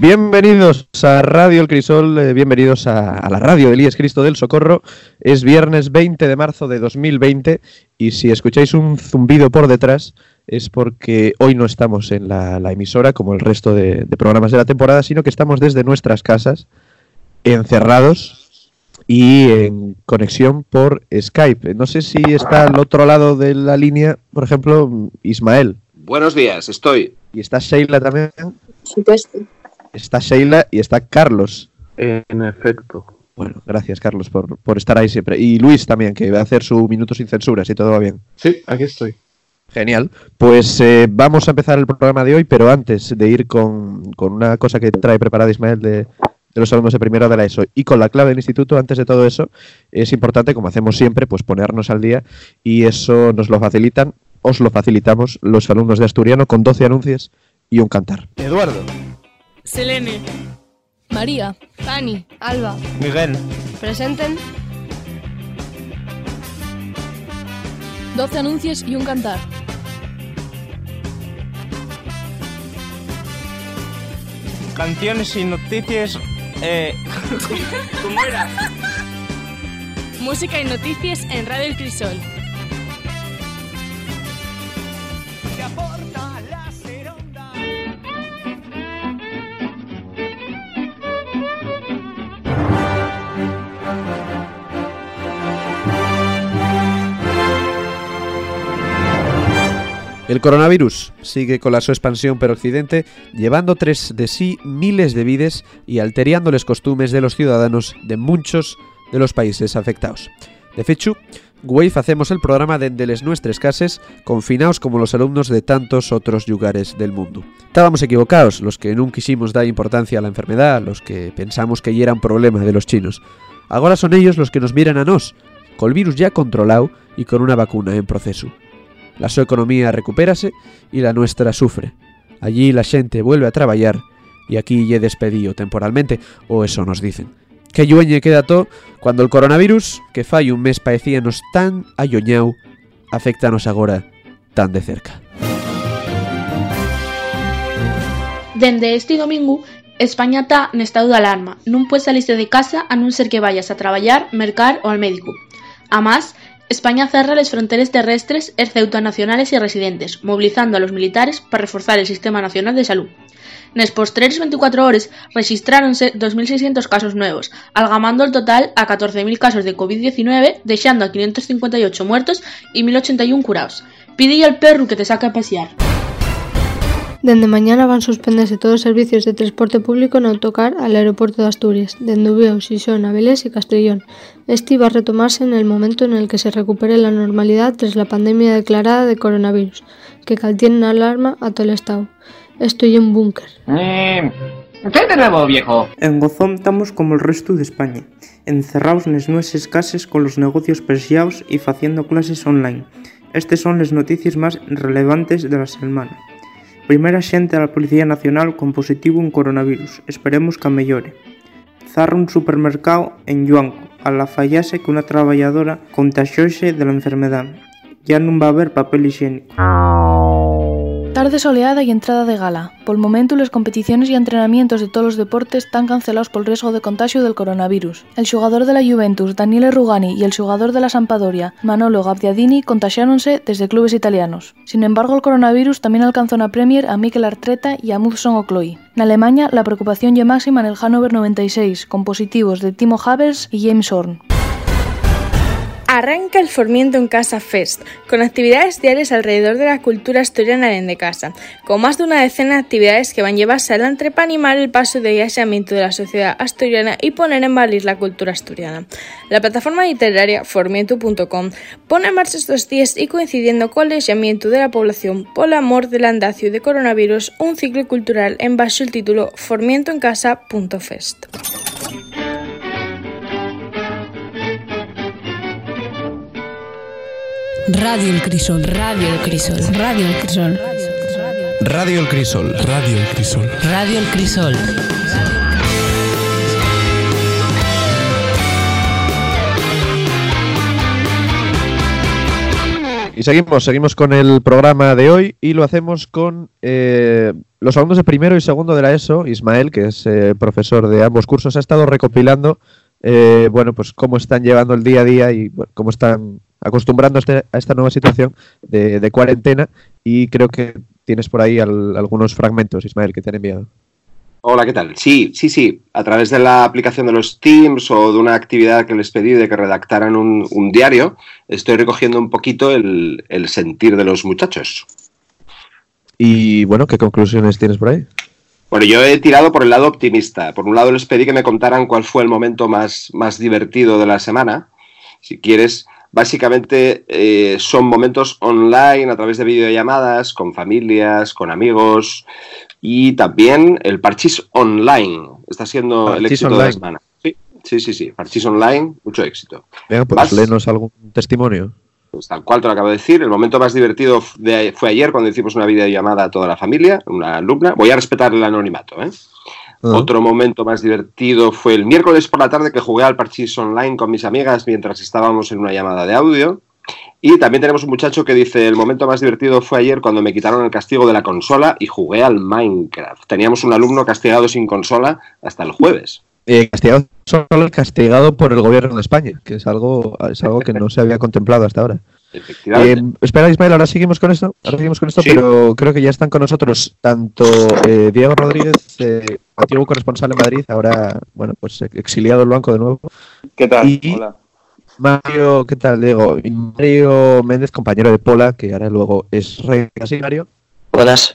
Bienvenidos a Radio El Crisol, eh, bienvenidos a, a la radio del IES Cristo del Socorro. Es viernes 20 de marzo de 2020 y si escucháis un zumbido por detrás es porque hoy no estamos en la, la emisora como el resto de, de programas de la temporada, sino que estamos desde nuestras casas, encerrados y en conexión por Skype. No sé si está al otro lado de la línea, por ejemplo, Ismael. Buenos días, estoy. Y está Sheila también. supuesto. Está Sheila y está Carlos. En efecto. Bueno, gracias Carlos por, por estar ahí siempre. Y Luis también, que va a hacer su minuto sin censura, si todo va bien. Sí, aquí estoy. Genial. Pues eh, vamos a empezar el programa de hoy, pero antes de ir con, con una cosa que trae preparada Ismael de, de los alumnos de primero de la ESO y con la clave del instituto, antes de todo eso, es importante, como hacemos siempre, pues ponernos al día y eso nos lo facilitan, os lo facilitamos los alumnos de Asturiano con 12 anuncios y un cantar. Eduardo. Selene. María, Fanny, Alba, Miguel. presenten 12 anuncios y un cantar. Canciones y noticias. Eh, Música y noticias en Radio El Crisol. El coronavirus sigue con la su expansión por Occidente, llevando tras de sí miles de vides y alterando los costumes de los ciudadanos de muchos de los países afectados. De fecho, güey hacemos el programa desde les nuestras casas, confinados como los alumnos de tantos otros lugares del mundo. Estábamos equivocados, los que nunca quisimos dar importancia a la enfermedad, los que pensamos que ya era un problema de los chinos. Ahora son ellos los que nos miran a nos, con el virus ya controlado y con una vacuna en proceso. La su economía recupérase y la nuestra sufre. Allí la gente vuelve a trabajar y aquí ye despedido temporalmente, o eso nos dicen. Que llueñe queda todo cuando el coronavirus, que fai un mes parecíanos tan ayoñau, afectanos agora tan de cerca. Dende este domingo, España está en estado de alarma. Non puedes salirse de casa a non ser que vayas a traballar, mercar ou al médico. Además, España cerra les fronteras terrestres excepto a nacionales y residentes, movilizando a los militares para reforzar el Sistema Nacional de Salud. Nes postreros 24 horas registráronse 2.600 casos nuevos, algamando el total a 14.000 casos de COVID-19, dejando a 558 muertos y 1.081 curados. Pide al perro que te saque a pasear. Dende mañana van suspenderse todos os servicios de transporte público no autocar al aeropuerto de Asturias, dende Ubeo, Sison, Avilés y Castellón. Este va a retomarse en el momento en el que se recupere la normalidad tras la pandemia declarada de coronavirus, que caltiene alarma a todo el estado. Esto y un búnker. ¿Qué de nuevo, viejo? En Gozón estamos como el resto de España, encerrados nes nuestras casas con los negocios presiados y haciendo clases online. Estas son las noticias más relevantes de la semana. Primeira xente da Policía Nacional con positivo en coronavirus. Esperemos que mellore. Zarra un supermercado en Yuanco. Alafallase que unha traballadora contaxouse da enfermedad. Ya non va a haber papel higiénico. Tarde soleada y entrada de gala. Por el momento, las competiciones y entrenamientos de todos los deportes están cancelados por riesgo de contagio del coronavirus. El jugador de la Juventus, Daniele Rugani, y el jugador de la Sampdoria, Manolo Gabbiadini, contagiáronse desde clubes italianos. Sin embargo, el coronavirus también alcanzó en la Premier a Mikel Arteta y a Mudson O'Cloy. En Alemania, la preocupación ya máxima en el Hannover 96, con positivos de Timo Havers y James Horn. Arranca el Formiento en Casa Fest, con actividades diarias alrededor de la cultura asturiana en de casa, con más de una decena de actividades que van a llevarse adelante para animar el paso de aislamiento de la sociedad asturiana y poner en valor la cultura asturiana. La plataforma literaria formiento.com pone en marcha estos días y coincidiendo con el aislamiento de la población por el amor del andacio de coronavirus, un ciclo cultural en bajo el título formientoencasa.fest. Radio El Crisol, Radio El Crisol, Radio El Crisol. Radio El Crisol. Radio El Crisol. Radio El Crisol. Y seguimos, seguimos con el programa de hoy y lo hacemos con eh, los alumnos de primero y segundo de la ESO. Ismael, que es eh, profesor de ambos cursos, ha estado recopilando, eh, bueno, pues cómo están llevando el día a día y bueno, cómo están acostumbrando a, a esta nueva situación de, de cuarentena. Y creo que tienes por ahí al- algunos fragmentos, Ismael, que te han enviado. Hola, ¿qué tal? Sí, sí, sí. A través de la aplicación de los Teams o de una actividad que les pedí de que redactaran un, un diario, estoy recogiendo un poquito el, el sentir de los muchachos. Y bueno, ¿qué conclusiones tienes por ahí? Bueno, yo he tirado por el lado optimista. Por un lado les pedí que me contaran cuál fue el momento más, más divertido de la semana. Si quieres, básicamente eh, son momentos online a través de videollamadas, con familias, con amigos y también el parchís online. Está siendo el éxito de la semana. Sí, sí, sí, sí. Parchís online, mucho éxito. Venga, pues Vas. léenos algún testimonio. Pues tal cual te lo acabo de decir. El momento más divertido de- fue ayer cuando hicimos una videollamada a toda la familia, una alumna. Voy a respetar el anonimato, ¿eh? Otro momento más divertido fue el miércoles por la tarde que jugué al parchís online con mis amigas mientras estábamos en una llamada de audio. Y también tenemos un muchacho que dice, el momento más divertido fue ayer cuando me quitaron el castigo de la consola y jugué al Minecraft. Teníamos un alumno castigado sin consola hasta el jueves. Eh, castigado solo castigado por el gobierno de España, que es algo, es algo que no se había contemplado hasta ahora. Efectivamente. Eh, espera, Ismael, ahora seguimos con esto, ahora seguimos con esto, Sí. pero creo que ya están con nosotros tanto eh, Diego Rodríguez, eh, antiguo corresponsal en Madrid, ahora, bueno, pues exiliado el banco de nuevo. ¿Qué tal? Y Hola. Mario, ¿qué tal, Diego? Y Mario Méndez, compañero de Pola, que ahora luego es rey Mario.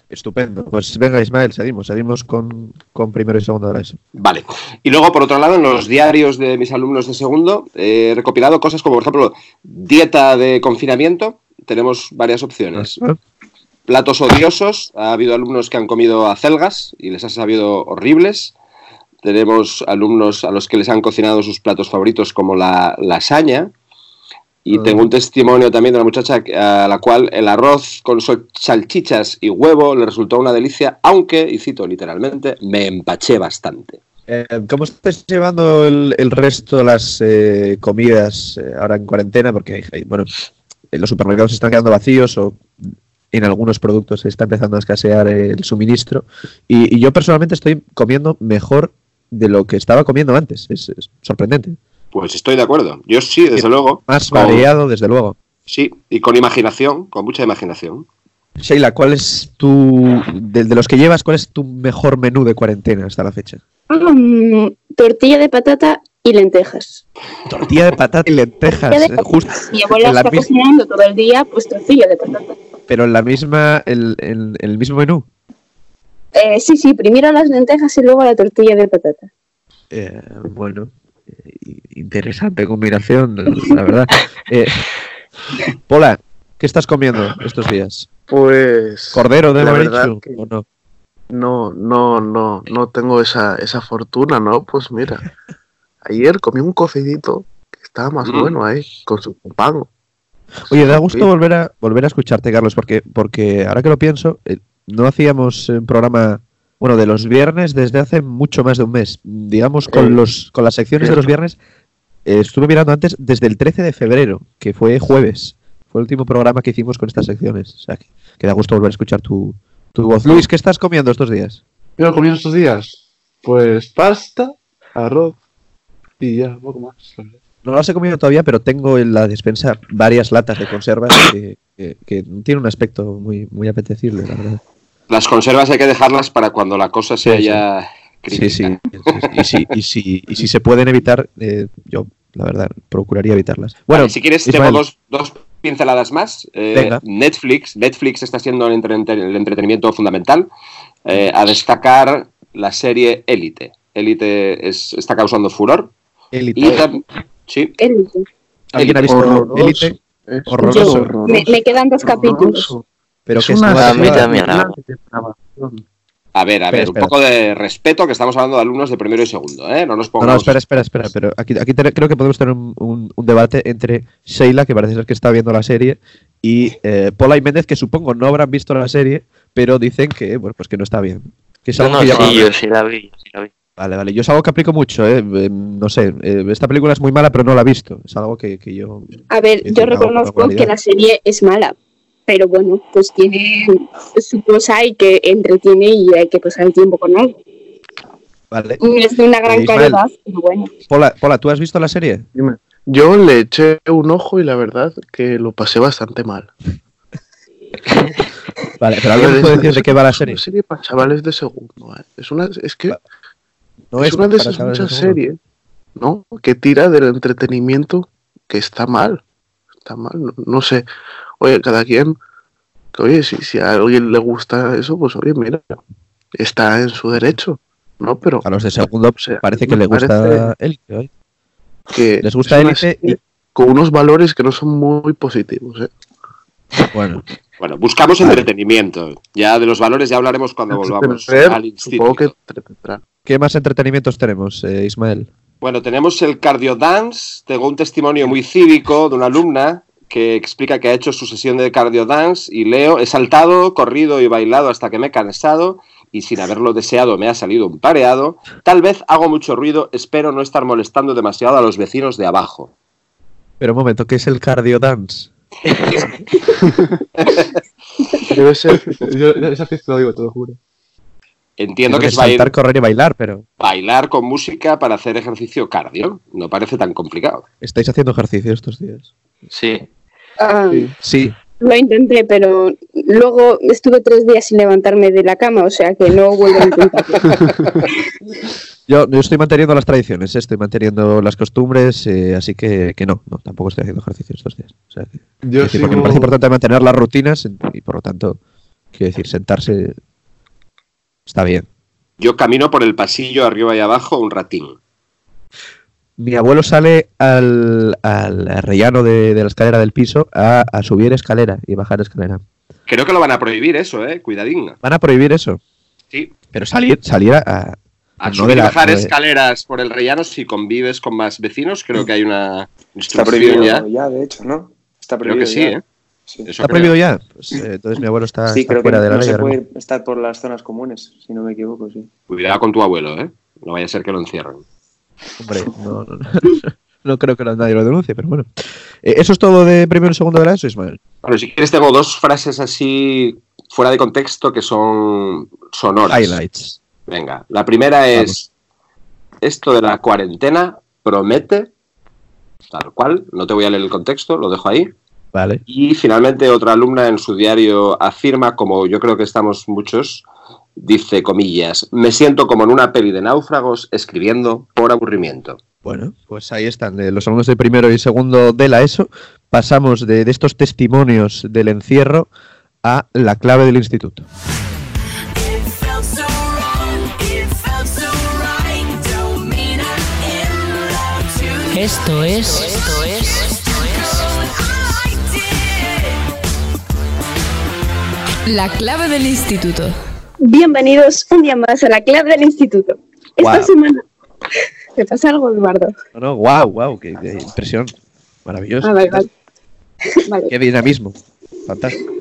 Estupendo. Pues venga, Ismael, seguimos, seguimos con, con primero y segundo de la ESO. Vale. Y luego, por otro lado, en los diarios de mis alumnos de segundo, eh, he recopilado cosas como, por ejemplo, dieta de confinamiento. Tenemos varias opciones. Platos odiosos. Ha habido alumnos que han comido acelgas y les ha sabido horribles. Tenemos alumnos a los que les han cocinado sus platos favoritos como la lasaña. Y tengo un testimonio también de una muchacha a la cual el arroz con salchichas y huevo le resultó una delicia, aunque, y cito literalmente, me empaché bastante. Eh, ¿Cómo estás llevando el, el resto de las eh, comidas eh, ahora en cuarentena? Porque, hay- bueno, eh, los supermercados se están quedando vacíos o en algunos productos se está empezando a escasear eh, el suministro. Y, y yo personalmente estoy comiendo mejor de lo que estaba comiendo antes. Es, es sorprendente. Pues estoy de acuerdo. Yo sí, desde luego. Más Con- variado, desde luego. Sí, y con imaginación, con mucha imaginación. Sheila, ¿cuál es tu, de, de los que llevas, cuál es tu mejor menú de cuarentena hasta la fecha? Mm, tortilla de patata y lentejas. Tortilla de patata y lentejas. Eh, justo Mi abuela está mis- cocinando todo el día, pues tortilla de patata. pero en la misma, el, el- el mismo menú. Eh, sí, sí, primero las lentejas y luego la tortilla de patata. Eh, bueno, interesante combinación, la verdad. Eh, Pola, ¿qué estás comiendo estos días? Pues. ¿Cordero de la haber verdad dicho, que- o no? No, no, no, no tengo esa, esa fortuna, ¿no? Pues mira, ayer comí un cocidito que estaba más Mm. bueno ahí, con su pan. Oye, da gusto volver a volver a escucharte, Carlos, porque, porque ahora que lo pienso, eh, no hacíamos un programa, bueno, de los viernes desde hace mucho más de un mes. Digamos, con Eh, los con las secciones de los viernes, eh, estuve mirando antes desde el 13 de febrero, que fue jueves. Fue el último programa que hicimos con estas secciones. O sea, que, que da gusto volver a escuchar tu, tu voz. Luis, ¿qué estás comiendo estos días? ¿Qué he comido estos días? Pues pasta, arroz y ya, poco más. No las he comido todavía, pero tengo en la despensa varias latas de conservas que, que, que tienen un aspecto muy, muy apetecible, la verdad. Las conservas hay que dejarlas para cuando la cosa sea Sí, sí. ya Sí, sí. Y si, y si, y si se pueden evitar, eh, yo, la verdad, procuraría evitarlas. Bueno, Vale, si quieres, Ismael, tengo dos, dos pinceladas más. Eh, Venga. Netflix. Netflix está siendo el, entre- el entretenimiento fundamental. Eh, a destacar la serie Élite. Élite es- está causando furor. Élite. Sí. ¿Alguien ha visto. Élite? Horroroso. Me quedan dos capítulos. Pero Es que es una temporada. de grabación. A ver, a ver, un espera. poco de respeto, que estamos hablando de alumnos de primero y segundo, ¿eh? No nos No, pongamos... no, espera, espera, espera. Pero aquí, aquí te- creo que podemos tener un, un- un debate entre Sheila, que parece ser que está viendo la serie, y eh, Paula y Méndez, que supongo no habrán visto la serie, pero dicen que, bueno, pues que no está bien. Que es No, algo no, que llama- sí, yo sí la vi, yo sí la vi. Vale, vale. Yo es algo que aplico mucho, ¿eh? Eh, No sé, eh, esta película es muy mala, pero no la he visto. Es algo que, que yo... A ver, Es yo una reconozco que la serie es mala, pero bueno, pues tiene su cosa y que entretiene y hay que pasar el tiempo con algo. Vale. Es de una gran Eh, calidad, pero bueno. Pola, Pola, ¿tú has visto la serie? Dime. Yo le eché un ojo y la verdad que lo pasé bastante mal. Vale, pero alguien Es- puede decir es- de qué va la es serie. una serie para chavales de segundo. ¿eh? Es, una, es que No es, es una de esas muchas series ¿no? que tira del entretenimiento que está mal. Está mal, no, no sé. Oye, cada quien, que, oye, si, si a alguien le gusta eso, pues oye, mira, está en su derecho, ¿no? Pero A los de segundo parece que le gusta hoy. que ¿Les gusta Élite? serie con unos valores que no son muy positivos, ¿eh? Bueno, Bueno, buscamos entretenimiento. Ya de los valores ya hablaremos cuando volvamos al instituto. supongo que. ¿qué más entretenimientos tenemos, eh, Ismael? Bueno, tenemos el cardio dance. Tengo un testimonio muy cívico de una alumna que explica que ha hecho su sesión de cardio dance y leo, he saltado, corrido y bailado hasta que me he cansado y sin haberlo deseado me ha salido un pareado. Tal vez hago mucho ruido, espero no estar molestando demasiado a los vecinos de abajo. Pero un momento, ¿qué es el cardio dance? Debe ser. Yo esa fiesta lo digo, te lo juro. Entiendo que es saltar, correr y bailar, pero bailar con música para hacer ejercicio cardio. No parece tan complicado. estáis haciendo ejercicio estos días. Sí. Ah, Sí, Lo intenté, pero luego estuve tres días sin levantarme de la cama, o sea que no vuelvo a intentarlo. yo, yo estoy manteniendo las tradiciones, eh, estoy manteniendo las costumbres, eh, así que, que no, no, tampoco estoy haciendo ejercicio estos días. O sea, que- Yo decir, porque me sigo- parece importante mantener las rutinas y por lo tanto, quiero decir, sentarse está bien. Yo camino por el pasillo arriba y abajo un ratín. Mi abuelo sale al, al rellano de, de la escalera del piso a, a subir escalera y bajar escalera. Creo que lo van a prohibir eso, ¿eh? Cuidadín. ¿Van a prohibir eso? Sí. Pero salir, salir a... A no subir y bajar no de- escaleras por el rellano si convives con más vecinos, creo que hay una Está prohibido ya. ya. de hecho, ¿no? Está Creo prohibido que sí, ya. ¿eh? Sí. ¿Está creo. prohibido ya? Pues, eh, entonces mi abuelo está, Sí, está creo que fuera de la no ley. se puede estar por las zonas comunes, si no me equivoco, sí. Cuidado con tu abuelo, ¿eh? No vaya a ser que lo encierren. Hombre, no, no, no. No creo que nadie lo denuncie, pero bueno. Eh, ¿Eso es todo de primero y segundo de la ESO, Ismael? Bueno, si quieres tengo dos frases así fuera de contexto que son sonoras. Highlights. Venga, la primera es esto de la cuarentena promete, tal cual, no te voy a leer el contexto, lo dejo ahí. Vale. Y finalmente otra alumna en su diario afirma, como yo creo que estamos muchos, dice comillas, me siento como en una peli de náufragos escribiendo por aburrimiento. Bueno, pues ahí están eh, los alumnos de primero y segundo de la ESO. Pasamos de, de estos testimonios del encierro a la clave del instituto. Esto es. Esto es. La clave del instituto. Bienvenidos un día más a la clave del instituto. Esta semana. ¿Te pasa algo, Eduardo? No, no, wow, wow, qué, qué impresión. Maravilloso. Ah, vale, vale. Vale, Qué dinamismo. Fantástico.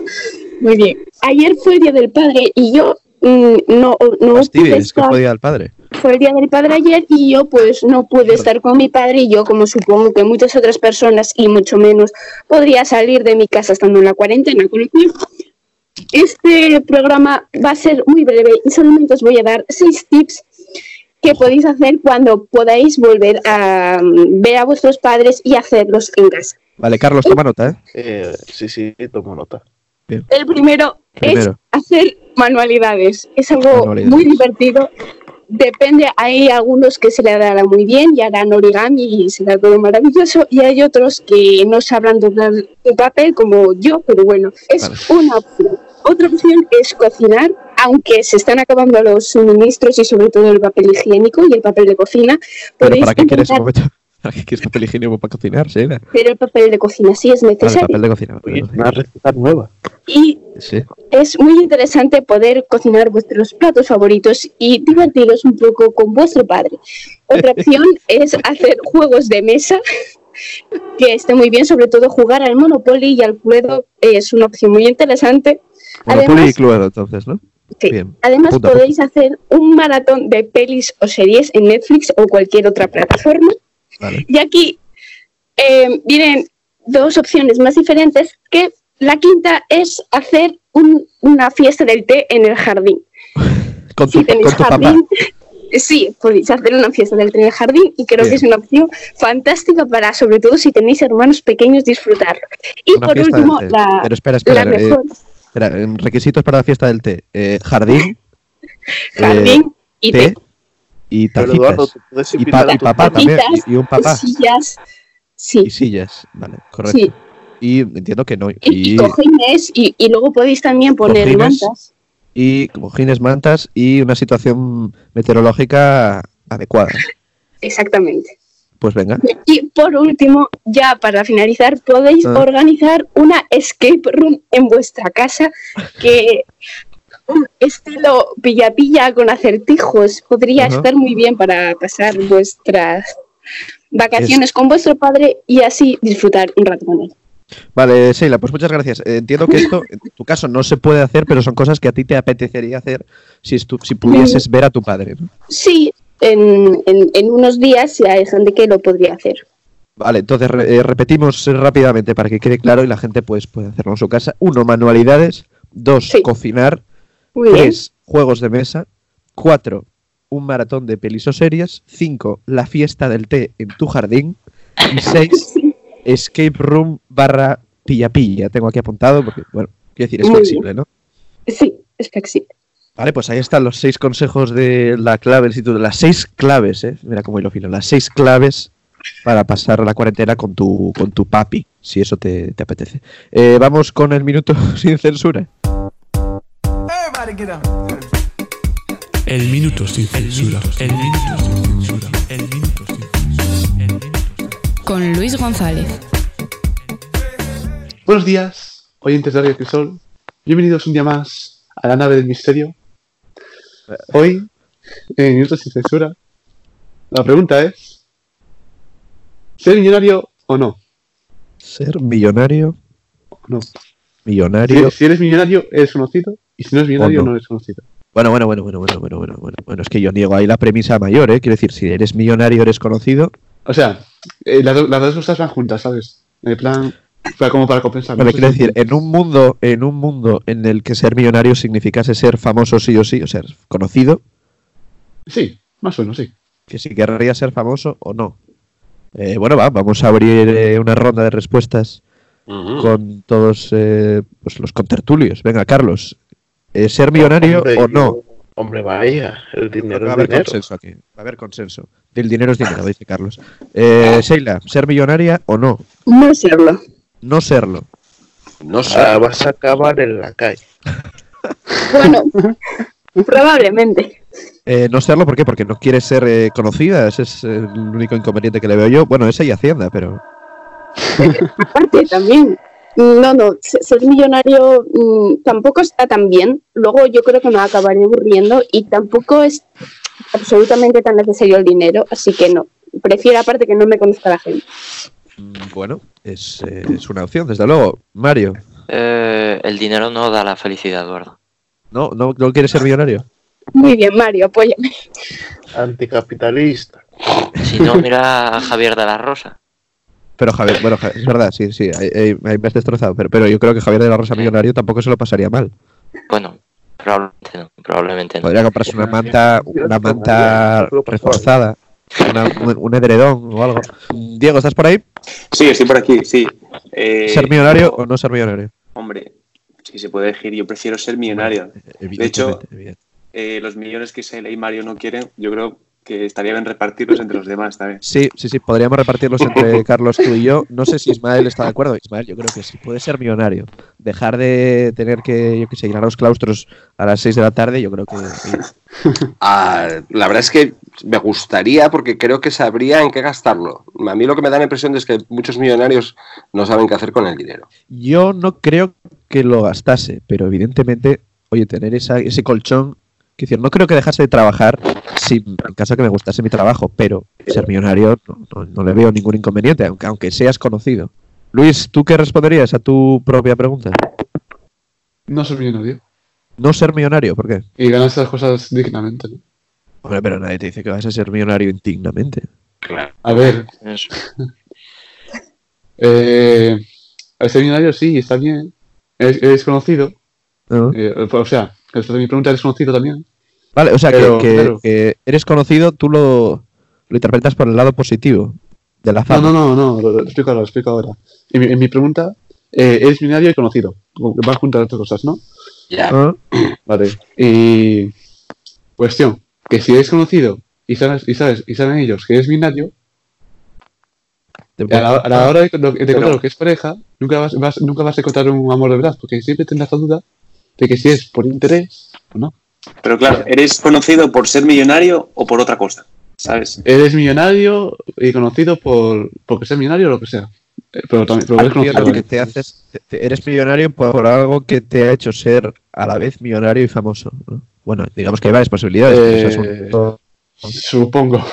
muy bien. Ayer fue el Día del Padre y yo mm, no, no pude Fastidio, es que fue día del padre. Fue el Día del Padre ayer y yo pues no pude estar con mi padre y yo como supongo que muchas otras personas y mucho menos podría salir de mi casa estando en la cuarentena. Con lo cual, este programa va a ser muy breve y solamente os voy a dar seis tips que podéis hacer cuando podáis volver a mm, ver a vuestros padres y hacerlos en casa. Vale, Carlos, toma nota, ¿eh? Eh, sí, sí, tomo nota. El primero, Primero. es hacer manualidades. Es algo Manualidades. muy divertido. Depende, hay algunos que se le dará muy bien y harán origami y será todo maravilloso. Y hay otros que no sabrán doblar el papel como yo, pero bueno, es una opción. Otra opción es cocinar, aunque se están acabando los suministros y sobre todo el papel higiénico y el papel de cocina. Pero ¿para qué quieres papel higiénico para cocinar, Sheila? Pero el papel de cocina sí es Vale, necesario. papel de cocina. papel de cocina. Una receta nueva. Y Sí. es muy interesante poder cocinar vuestros platos favoritos y divertiros un poco con vuestro padre. Otra opción es hacer juegos de mesa, que esté muy bien, sobre todo jugar al Monopoly y al Cluedo es una opción muy interesante. Y Además, Cluedo, entonces, ¿no? sí, Bien. además podéis hacer un maratón de pelis o series en Netflix o cualquier otra plataforma. Vale. Y aquí eh, vienen dos opciones más diferentes, que la quinta es hacer un- una fiesta del té en el jardín. Con tu, Si tenéis con tu papá. jardín, sí, podéis hacer una fiesta del té en el jardín y creo Bien. que es una opción fantástica para, sobre todo si tenéis hermanos pequeños, disfrutarlo. Y Una por último, la, Pero espera, espera. la eh, mejor em, requisitos para la fiesta del té. Eh, jardín. jardín y té. té. Y tacitas. Eduardo, ¿te puedes y, pa- a y papá también. Y, y un papá. sillas, sí. Y sillas. Vale, correcto. Sí. Y entiendo que no. Y, Y, y cojines, y, y luego podéis también poner Cojines. mantas. y cojines, mantas y una situación meteorológica adecuada. Exactamente. Pues venga. Y por último, ya para finalizar, podéis Ah. organizar una escape room en vuestra casa que un estilo pilla-pilla con acertijos podría estar muy bien para pasar vuestras vacaciones con vuestro padre y así disfrutar un rato con él. Vale, Sheila, pues muchas gracias. Eh, Entiendo que esto, en tu caso, no se puede hacer, pero son cosas que a ti te apetecería hacer si, si pudieses ver a tu padre. ¿no? Sí, en, en- en unos días ya hay gente que lo podría hacer. Vale, entonces eh, repetimos eh, rápidamente para que quede claro y la gente pues puede hacerlo en su casa. Uno, manualidades. Dos, cocinar. Muy bien. Tres, juegos de mesa. Cuatro, un maratón de pelis o series. Cinco, la fiesta del té en tu jardín. Y seis, escape room barra pilla pilla. Tengo aquí apuntado porque, bueno, quiero decir, es Muy flexible, ¿no? Sí, es flexible. Vale, pues ahí están los seis consejos de la clave del instituto. Las seis claves, ¿eh? Mira cómo hilo fino. Las seis claves para pasar la cuarentena con tu, con tu papi, si eso te, te apetece. Eh, vamos con el minuto sin censura. El minuto sin censura. El minuto sin censura. El minuto sin censura. Con Luis González. Buenos días, oyentes de Radio Crisol. Bienvenidos un día más a la nave del misterio. Hoy, en Minutos sin Censura, la pregunta es: ¿ser millonario o no? Ser millonario. No. Millonario. Si, si eres millonario, eres conocido. Y si no eres millonario, no. no eres conocido. Bueno, bueno, bueno, bueno, bueno, bueno, bueno, bueno. Bueno, es que yo niego ahí la premisa mayor, ¿eh? Quiero decir, si eres millonario, eres conocido. O sea, eh, las, las dos cosas van juntas, ¿sabes? En plan, para, como para compensar. Vale, No sé quiero si- decir, en un mundo, en un mundo en el que ser millonario significase ser famoso sí o sí, o ser conocido, Sí, más o menos, sí. que si querría ser famoso o no. Eh, bueno, va, vamos a abrir eh, una ronda de respuestas con todos eh, pues, los contertulios. Venga, Carlos, eh, ¿ser millonario Hombre, o no? Hombre, vaya, el dinero Va a es haber dinero. consenso aquí. Va a haber consenso. El dinero es dinero, dice Carlos. Eh, Sheila, ¿ser millonaria o no? No serlo. No serlo. No sé. Ah, vas a acabar en la calle. Bueno, probablemente. Eh, no serlo, ¿por qué? Porque no quiere ser eh, conocida. Ese es el único inconveniente que le veo yo. Bueno, esa y Hacienda, pero. Aparte también. No, no, se- ser millonario mm, tampoco está tan bien. Luego yo creo que me acabaré aburriendo y tampoco es absolutamente tan necesario el dinero, así que no. Prefiero aparte que no me conozca la gente. Mm, Bueno, es, eh, es una opción, desde luego. Mario, Eh, el dinero no da la felicidad, Eduardo. ¿no, no, no quieres ser millonario? Muy bien, Mario, apóyame. Anticapitalista. Si no, mira a Javier de la Rosa. Pero Javier, bueno, es verdad, sí, sí, ahí- ahí me has destrozado. Pero, pero yo creo que Javier de la Rosa millonario tampoco se lo pasaría mal. Bueno, probablemente no. Probablemente no. Podría comprarse una manta, una manta reforzada, una- un, un edredón o algo. Diego, ¿estás por ahí? Sí, estoy por aquí, sí. Eh, ¿Ser millonario o no ser millonario? Hombre, si se puede elegir, yo prefiero ser millonario. De hecho, eh, los millones que Sela y Mario no quieren, yo creo que estaría bien repartirlos entre los demás también. Sí, sí, sí, podríamos repartirlos entre Carlos, tú y yo. No sé si Ismael está de acuerdo. Ismael, yo creo que sí, puede ser millonario. Dejar de tener que, yo que sé, ir a los claustros a las 6 de la tarde, yo creo que. Ah, la verdad es que me gustaría porque creo que sabría en qué gastarlo. A mí lo que me da la impresión es que muchos millonarios no saben qué hacer con el dinero. Yo no creo que lo gastase, pero evidentemente, oye, tener esa, ese colchón. Quiero decir, no creo que dejase de trabajar si, en caso que me gustase mi trabajo, pero ser millonario no, no- no le veo ningún inconveniente, aunque, aunque seas conocido. Luis, ¿tú qué responderías a tu propia pregunta? No ser millonario. No ser millonario, ¿por qué? Y ganarse las cosas dignamente. ¿no? Hombre, pero nadie te dice que vas a ser millonario indignamente. A ver. Eh, al ser millonario sí, está bien. Eres, eres conocido. Eh, o sea, es mi pregunta, ¿eres conocido también? Vale, o sea, que- Pero, que, claro. que eres conocido, tú lo, lo interpretas por el lado positivo de la No, fama. no, no, no, lo, lo explico ahora, lo explico ahora. En mi, en mi pregunta, eh, eres millonario y conocido. Vas junto a otras cosas, ¿no? Ya. Ah, Vale. Y cuestión, que si eres conocido y sabes, y sabes, y saben ellos que eres millonario, a la, a la hora de, de Pero- lo que es pareja, nunca vas, vas- nunca vas a encontrar un amor de verdad, porque siempre tendrás la duda de que si es por interés o no. Pero claro, ¿eres conocido por ser millonario o por otra cosa? ¿Sabes? Eres millonario y conocido por porque ser millonario o lo que sea. Eh, Pero también pero eres conocido. que te haces, te- eres millonario por, por algo que te ha hecho ser a la vez millonario y famoso. ¿no? Bueno, digamos que hay varias posibilidades. pero eso es un- Eh, Supongo.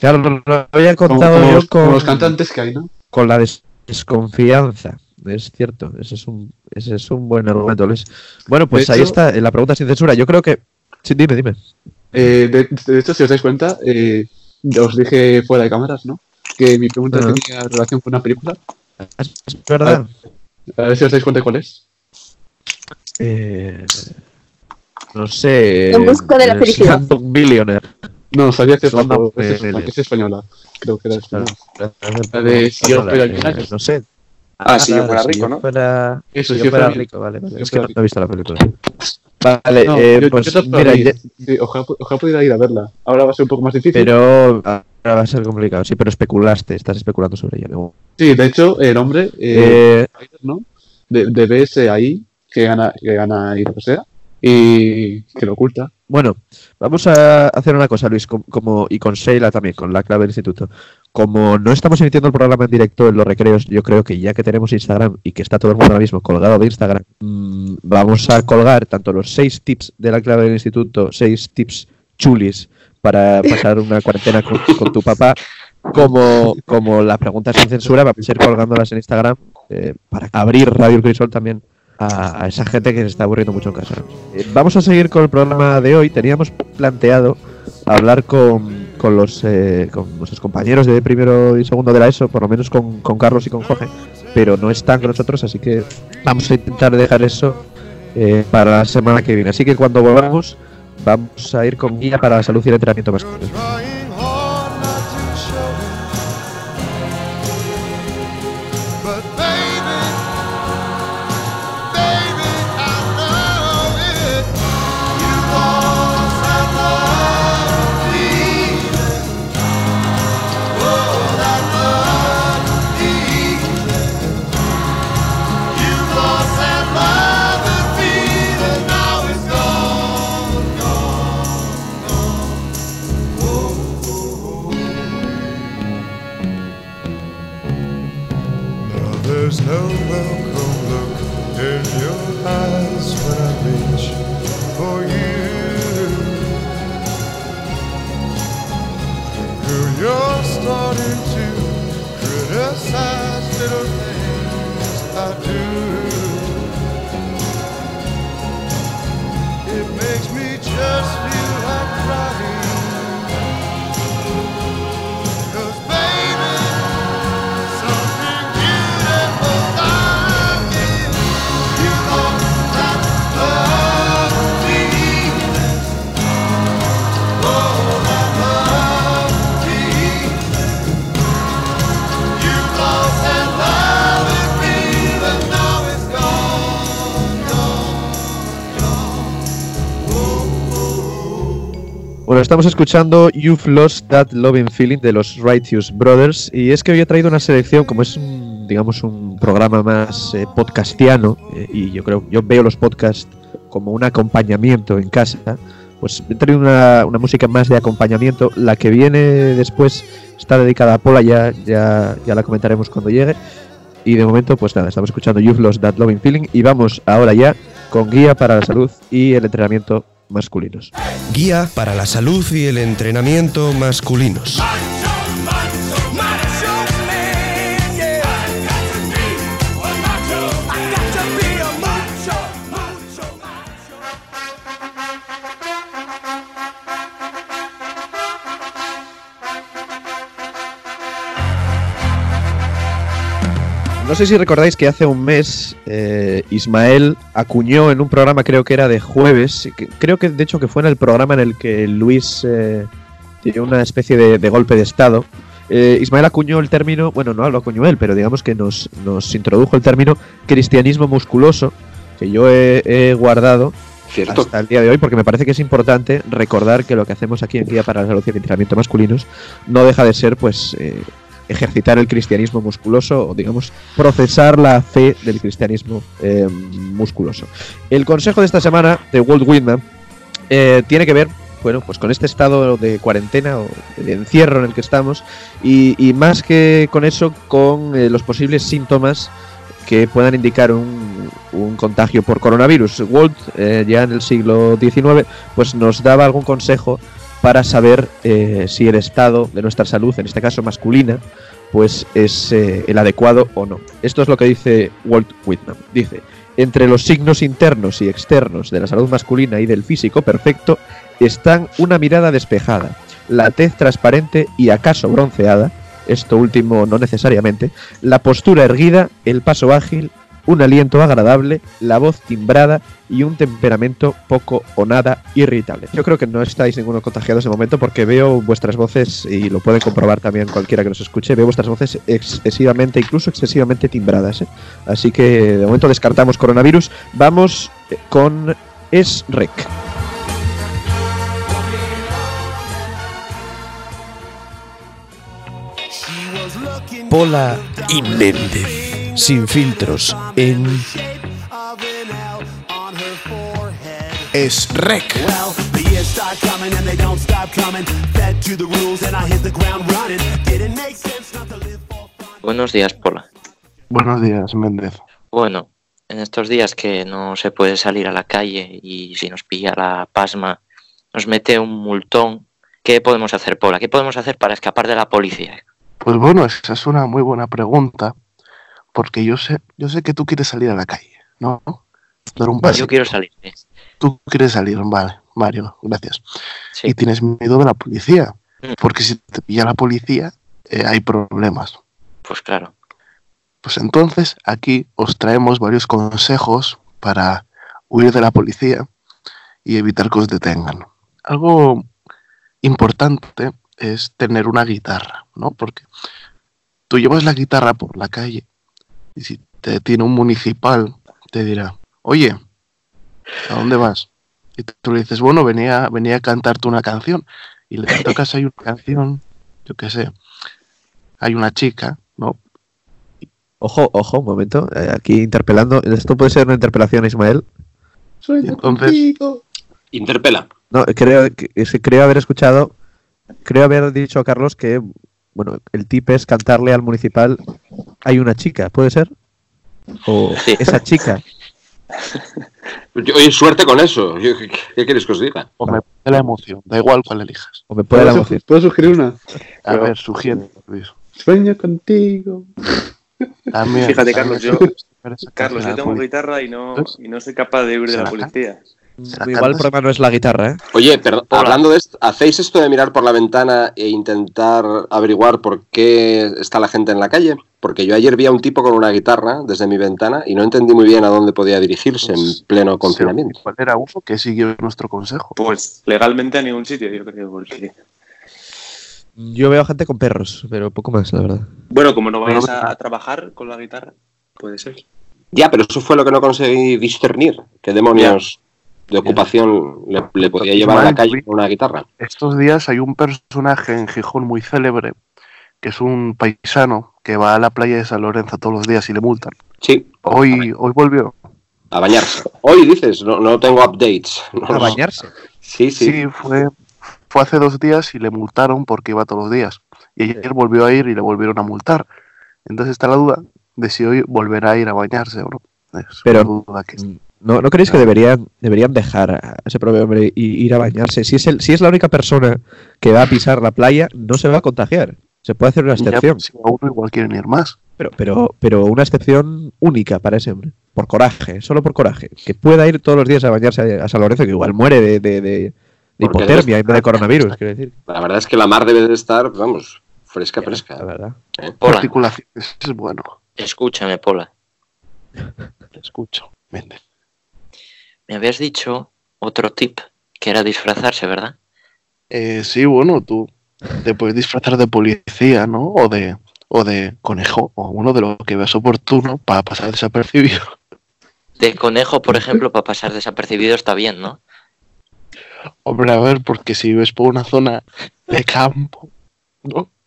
Claro, no había contado como yo con, los cantantes que hay, ¿no? con la des- desconfianza. Es cierto, ese es un, ese es un buen argumento, Luis. Bueno, pues De ahí hecho- está, en la pregunta sin censura. Yo creo que. Sí, dime, dime. Eh, de, de hecho, si os dais cuenta, eh, os dije fuera de cámaras, ¿no? Que mi pregunta Ajá. tenía relación con una película. Es verdad. A, a ver si os dais cuenta cuál es. Eh, no sé. En busca de la eh, felicidad. Billionaire. No, sabía que es, española. Creo que era española. La de si yo fuera millonario. No sé. Ah, si yo fuera rico, ¿no? Eso, si yo fuera rico, vale. Es que no, he visto la película. Vale, No, eh, yo- pues mira, ya- Sí, ojalá, ojalá pudiera ir a verla. Ahora va a ser un poco más difícil. pero ahora va a ser complicado. Sí, pero especulaste, estás especulando sobre ella. ¿no? Sí, de hecho, el hombre, eh, Eh, ¿no? De, de BS ahí, que gana, que gana y lo que sea, y que lo oculta. Bueno, vamos a hacer una cosa, Luis, com- como, y con Sheila también, con la clave del instituto. Como no estamos emitiendo el programa en directo en los recreos, yo creo que ya que tenemos Instagram y que está todo el mundo ahora mismo colgado de Instagram, mm, vamos a colgar tanto los seis tips de la clave del instituto, seis tips chulis para pasar una cuarentena con, tu papá, como, como la pregunta sin censura, vamos a ir colgándolas en Instagram eh, para abrir Radio Crisol también a, esa gente que se está aburriendo mucho en casa. Eh, vamos a seguir con el programa de hoy. Teníamos planteado hablar con, con los eh, con nuestros compañeros de primero y segundo de la ESO, por lo menos con, con Carlos y con Jorge, pero no están con nosotros, así que vamos a intentar dejar eso eh, para la semana que viene. Así que cuando volvamos, vamos a ir con guía para salud y el entrenamiento más. There's no welcome look in your eyes when I reach for you. Girl, you're starting to criticize little things I do. It makes me just feel like crying. Bueno, estamos escuchando You've Lost That Loving Feeling de los Righteous Brothers y es que hoy he traído una selección, como es digamos un programa más eh, podcastiano eh, y yo creo, yo veo los podcasts como un acompañamiento en casa, pues he traído una, una música más de acompañamiento. La que viene después está dedicada a Pola, ya, ya, ya la comentaremos cuando llegue. Y de momento, pues nada, estamos escuchando You've Lost That Loving Feeling y vamos ahora ya con guía para la salud y el entrenamiento masculinos. Guía para la salud y el entrenamiento masculinos. No sé si recordáis que hace un mes eh, Ismael acuñó en un programa, creo que era de jueves, que- creo que de hecho que fue en el programa en el que Luis eh, dio una especie de, de golpe de estado. Eh, Ismael acuñó el término, bueno, no lo acuñó él, pero digamos que nos, nos introdujo el término cristianismo musculoso, que yo he, he guardado Cierto. hasta el día de hoy, porque me parece que es importante recordar que lo que hacemos aquí en Guía para la Salud y el Entrenamiento Masculinos no deja de ser, pues, eh, ejercitar el cristianismo musculoso o, digamos, procesar la fe del cristianismo eh, musculoso. El consejo de esta semana de Walt Whitman eh, tiene que ver, bueno, pues con este estado de cuarentena o de encierro en el que estamos y, y más que con eso, con eh, los posibles síntomas que puedan indicar un, un contagio por coronavirus. Walt, eh, ya en el siglo XIX, pues nos daba algún consejo para saber eh, si el estado de nuestra salud, en este caso masculina, pues es eh, el adecuado o no. Esto es lo que dice Walt Whitman. Dice, entre los signos internos y externos de la salud masculina y del físico perfecto están una mirada despejada, la tez transparente y acaso bronceada, esto último no necesariamente, la postura erguida, el paso ágil, un aliento agradable, la voz timbrada y un temperamento poco o nada irritable. Yo creo que no estáis ninguno contagiados de momento porque veo vuestras voces, y lo puede comprobar también cualquiera que nos escuche, veo vuestras voces excesivamente, incluso excesivamente timbradas. ¿eh? Así que de momento descartamos coronavirus. Vamos eh, con SREC. Pola y. Sin filtros en. Es Rec. Well, the years start coming and they don't stop coming. Fed to the rules and I hit the ground running. Didn't make sense not to live Buenos días, Pola. Buenos días, Méndez. Bueno, en estos días que no se puede salir a la calle y si nos pilla la pasma, nos mete un multón. ¿Qué podemos hacer, Pola? ¿Qué podemos hacer para escapar de la policía? Pues bueno, esa es una muy buena pregunta, porque yo sé, yo sé que tú quieres salir a la calle, ¿no? Dar un Yo paseo. quiero salir. sí. Tú quieres salir, vale, Mario, gracias. Y tienes miedo de la policía, Mm. porque si te pilla la policía, eh, hay problemas. Pues claro. Pues entonces aquí os traemos varios consejos para huir de la policía y evitar que os detengan. Algo importante es tener una guitarra, ¿no? Porque tú llevas la guitarra por la calle y si te detiene un municipal, te dirá, oye, ¿a dónde vas? Y tú le dices, bueno, venía, venía a cantarte una canción. Y le tocas hay una canción, yo qué sé, hay una chica, ¿no? Ojo, ojo, un momento. eh, aquí interpelando. Esto puede ser una interpelación, Ismael. Entonces, Interpela. No, creo, creo haber escuchado, creo haber dicho a Carlos que, bueno, el tip es cantarle al municipal hay una chica, ¿puede ser? O esa chica. Oye, suerte con eso. ¿Qué, quieres que os diga? O me puede la emoción, da igual cuál elijas. O me ¿Puedo, suge- ¿Puedo sugerir una? A ver, sugiere, Luis. Sueño contigo. También, Fíjate, también Carlos, yo, Carlos, yo tengo guitarra y no, y no soy capaz de huir de la policía. Igual el problema no es la guitarra, ¿eh? Oye, perdón, hablando de esto, ¿hacéis esto de mirar por la ventana e intentar averiguar por qué está la gente en la calle? Porque yo ayer vi a un tipo con una guitarra desde mi ventana y no entendí muy bien a dónde podía dirigirse en pleno confinamiento. ¿Cuál era uno que siguió nuestro consejo? Pues legalmente a ningún sitio, yo creo, porque... Yo veo gente con perros, pero poco más, la verdad. Bueno, como no vayas a, a trabajar con la guitarra, puede ser. Ya, pero eso fue lo que no conseguí discernir. ¿Qué demonios de ocupación le, le podía llevar a la calle con una guitarra? Estos días hay un personaje en Gijón muy célebre, que es un paisano que va a la playa de San Lorenzo todos los días y le multan. Sí. Hoy, hoy volvió. A bañarse. Hoy dices, no, no tengo updates. No, ¿A no. bañarse? Sí, sí. Sí, fue, fue hace dos días y le multaron porque iba todos los días. Y ayer volvió a ir y le volvieron a multar. Entonces está la duda de si hoy volverá a ir a bañarse o no. Es Pero- una duda que ¿No, ¿no creéis que deberían, deberían dejar a ese pobre hombre y ir a bañarse? Si es, el, si es la única persona que va a pisar la playa, no se va a contagiar. Se puede hacer una excepción. pues, si a uno igual quieren ir más. Pero, pero, pero una excepción única para ese hombre. Por coraje, solo por coraje. Que pueda ir todos los días a bañarse a San Lorenzo, que igual muere de, de, de- de Porque hipotermia en vez de coronavirus, quiero decir. La verdad es que la mar debe de estar, vamos, fresca, fresca. La verdad. ¿Eh? Pola, Articulaciones es bueno. escúchame, Pola. Te escucho. Méndez. Me habías dicho otro tip, que era disfrazarse, ¿verdad? Eh, sí, bueno, tú te puedes disfrazar de policía, ¿no? O de, o de conejo, o uno de lo que veas oportuno para pasar desapercibido. De conejo, por ejemplo, para pasar desapercibido está bien, ¿no? Hombre, a ver, porque si ves por una zona de campo, ¿no?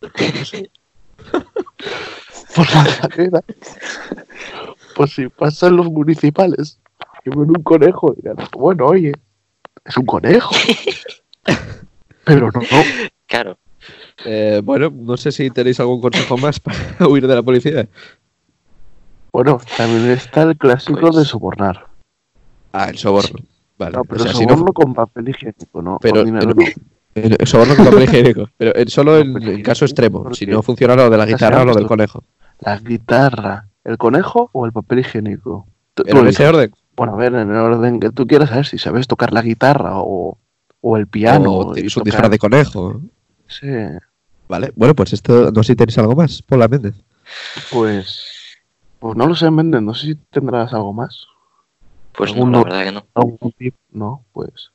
por la carrera, pues si pasan los municipales y ven un conejo, dirán, bueno, oye, es un conejo. Pero no, no. Claro. Eh, bueno, no sé si tenéis algún consejo más para huir de la policía. Bueno, también está el clásico de sobornar. Ah, el soborno. Vale. No, pero o sea, si no- soborno con papel higiénico, ¿no? pero, pero- no. el soborno con papel higiénico. Pero eh, solo en, en caso extremo. Si no funciona lo de la guitarra o lo del conejo. La guitarra, el conejo o el papel higiénico. En ese orden. Bueno, a ver, en el orden que tú quieras, a ver si sabes tocar la guitarra o, o el piano. O y tienes un tocar- disfraz de conejo. Sí, Vale. Bueno, pues esto, no sé si tenéis algo más. Paula Méndez. pues. Pues no lo sé, Méndez, no sé si tendrás algo más. Pues no, ¿Alguno- la verdad que no. ¿Algún tip? No, pues.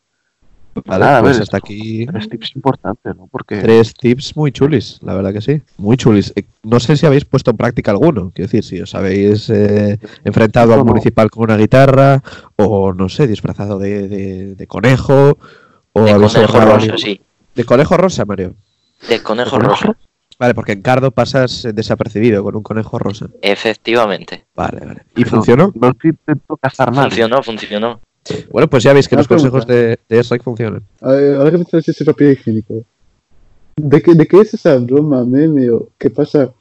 Vale, Nada, a pues ver, hasta aquí. Tres tips importantes, ¿no? Porque. Tres tips muy chulis, la verdad que sí. Muy chulis. Eh, No sé si habéis puesto en práctica alguno. Quiero decir, si os habéis eh, enfrentado a No, no. municipal con una guitarra, o no sé, disfrazado de, de- de conejo, o De habéis conejo ahorrado rosa, sí. De conejo rosa, Mario. De conejo rosa. Vale, porque en Cardo pasas eh, desapercibido con un conejo rosa. Efectivamente. Vale, vale. ¿Y Pero funcionó? No se intentó cazar nada. Funcionó, funcionó. Bueno, pues ya veis que los consejos de, de Strike funcionan. Ver, ahora que me traes ese papel higiénico, ¿de qué, ¿de qué es esa broma, meme o qué pasa?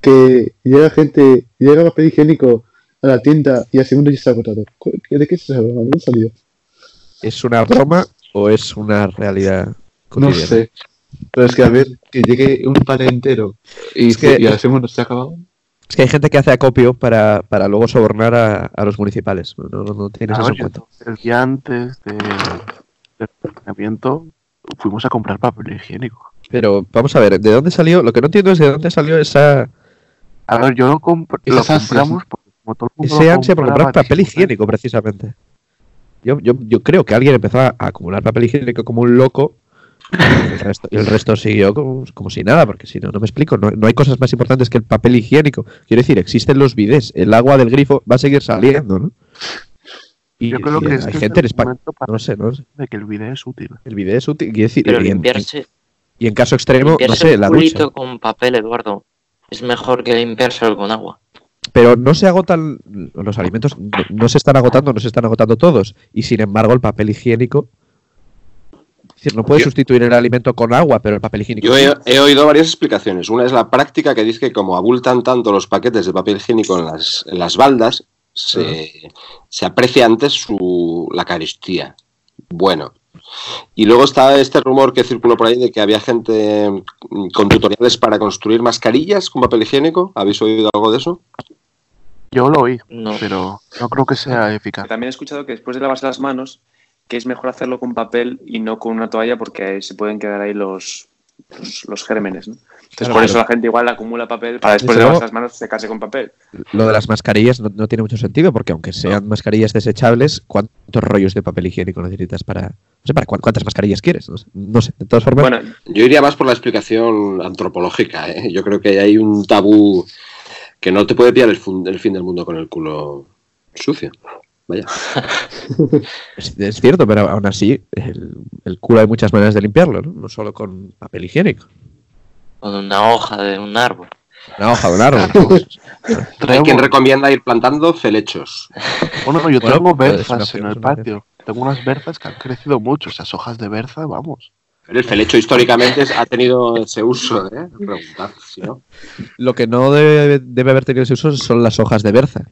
Que llega gente, llega papel higiénico a la tienda y al segundo ya está agotado. ¿Cu- ¿De qué es esa broma? ¿De dónde salió? ¿Es una broma o es una realidad No cotidiana? sé. Pero es que a ver, que llegue un pan entero y, Es que- y al segundo se ha acabado. Es que hay gente que hace acopio para, para luego sobornar a, a los municipales. No, no, no tienes A eso en cuenta. El día antes de- del confinamiento fuimos a comprar papel higiénico. Pero vamos a ver, ¿de dónde salió? Lo que no entiendo es de dónde salió esa, A ver, yo lo, compr- lo compramos porque como todo el mundo ese ansia por comprar papel higiénico, precisamente. Yo, yo, yo creo que alguien empezó a acumular papel higiénico como un loco el resto, y el resto siguió como, como si nada, porque si no, no me explico. No, no hay cosas más importantes que el papel higiénico. Quiero decir, existen los bidés, el agua del grifo va a seguir saliendo, ¿no? Y, Yo creo y que este hay es gente en el España. momento para No sé, no sé. de que el video es útil. El bidet es útil. Quiero decir, Pero y, en, limpiarse, y en caso extremo, no sé, el la ducha. con papel, Eduardo, es mejor que limpiárselo con agua. Pero no se agotan los alimentos, no, no se están agotando, no se están agotando todos. Y sin embargo, el papel higiénico. Decir, no puedes sustituir el alimento con agua, pero el papel higiénico. Yo he, he oído varias explicaciones. Una es la práctica que dice que como abultan tanto los paquetes de papel higiénico en las, en las baldas, se, se aprecia antes su, la caristía. Bueno. Y luego está este rumor que circuló por ahí de que había gente mm, con tutoriales para construir mascarillas con papel higiénico. ¿Habéis oído algo de eso? Yo lo oí, pero no creo que sea eficaz. También he escuchado que después de lavarse las manos, que es mejor hacerlo con papel y no con una toalla porque se pueden quedar ahí los, los, los gérmenes, ¿no? Entonces Claro, por eso claro. la gente igual acumula papel para después Desde de las manos secarse con papel. Lo de las mascarillas no, no tiene mucho sentido, porque aunque sean mascarillas desechables, ¿cuántos rollos de papel higiénico necesitas para. No sé, para cuán- cuántas mascarillas quieres? No sé, no sé, de todas formas. Bueno, yo iría más por la explicación antropológica. ¿eh? Yo creo que hay un tabú que no te puede pillar el fin del mundo con el culo sucio. Vaya. Es, es cierto, pero aún así, el, el culo hay muchas maneras de limpiarlo, ¿no? No solo con papel higiénico. Con una hoja de un árbol. Una hoja de un árbol. Hay quien recomienda ir plantando celechos. Bueno, yo Bueno, tengo pues, berzas una en el patio. Tengo unas berzas que han crecido mucho. Esas hojas de berza, vamos. Pero el felecho históricamente ha tenido ese uso, ¿eh? Preguntad, si no. Lo que no debe, debe haber tenido ese uso son las hojas de berza.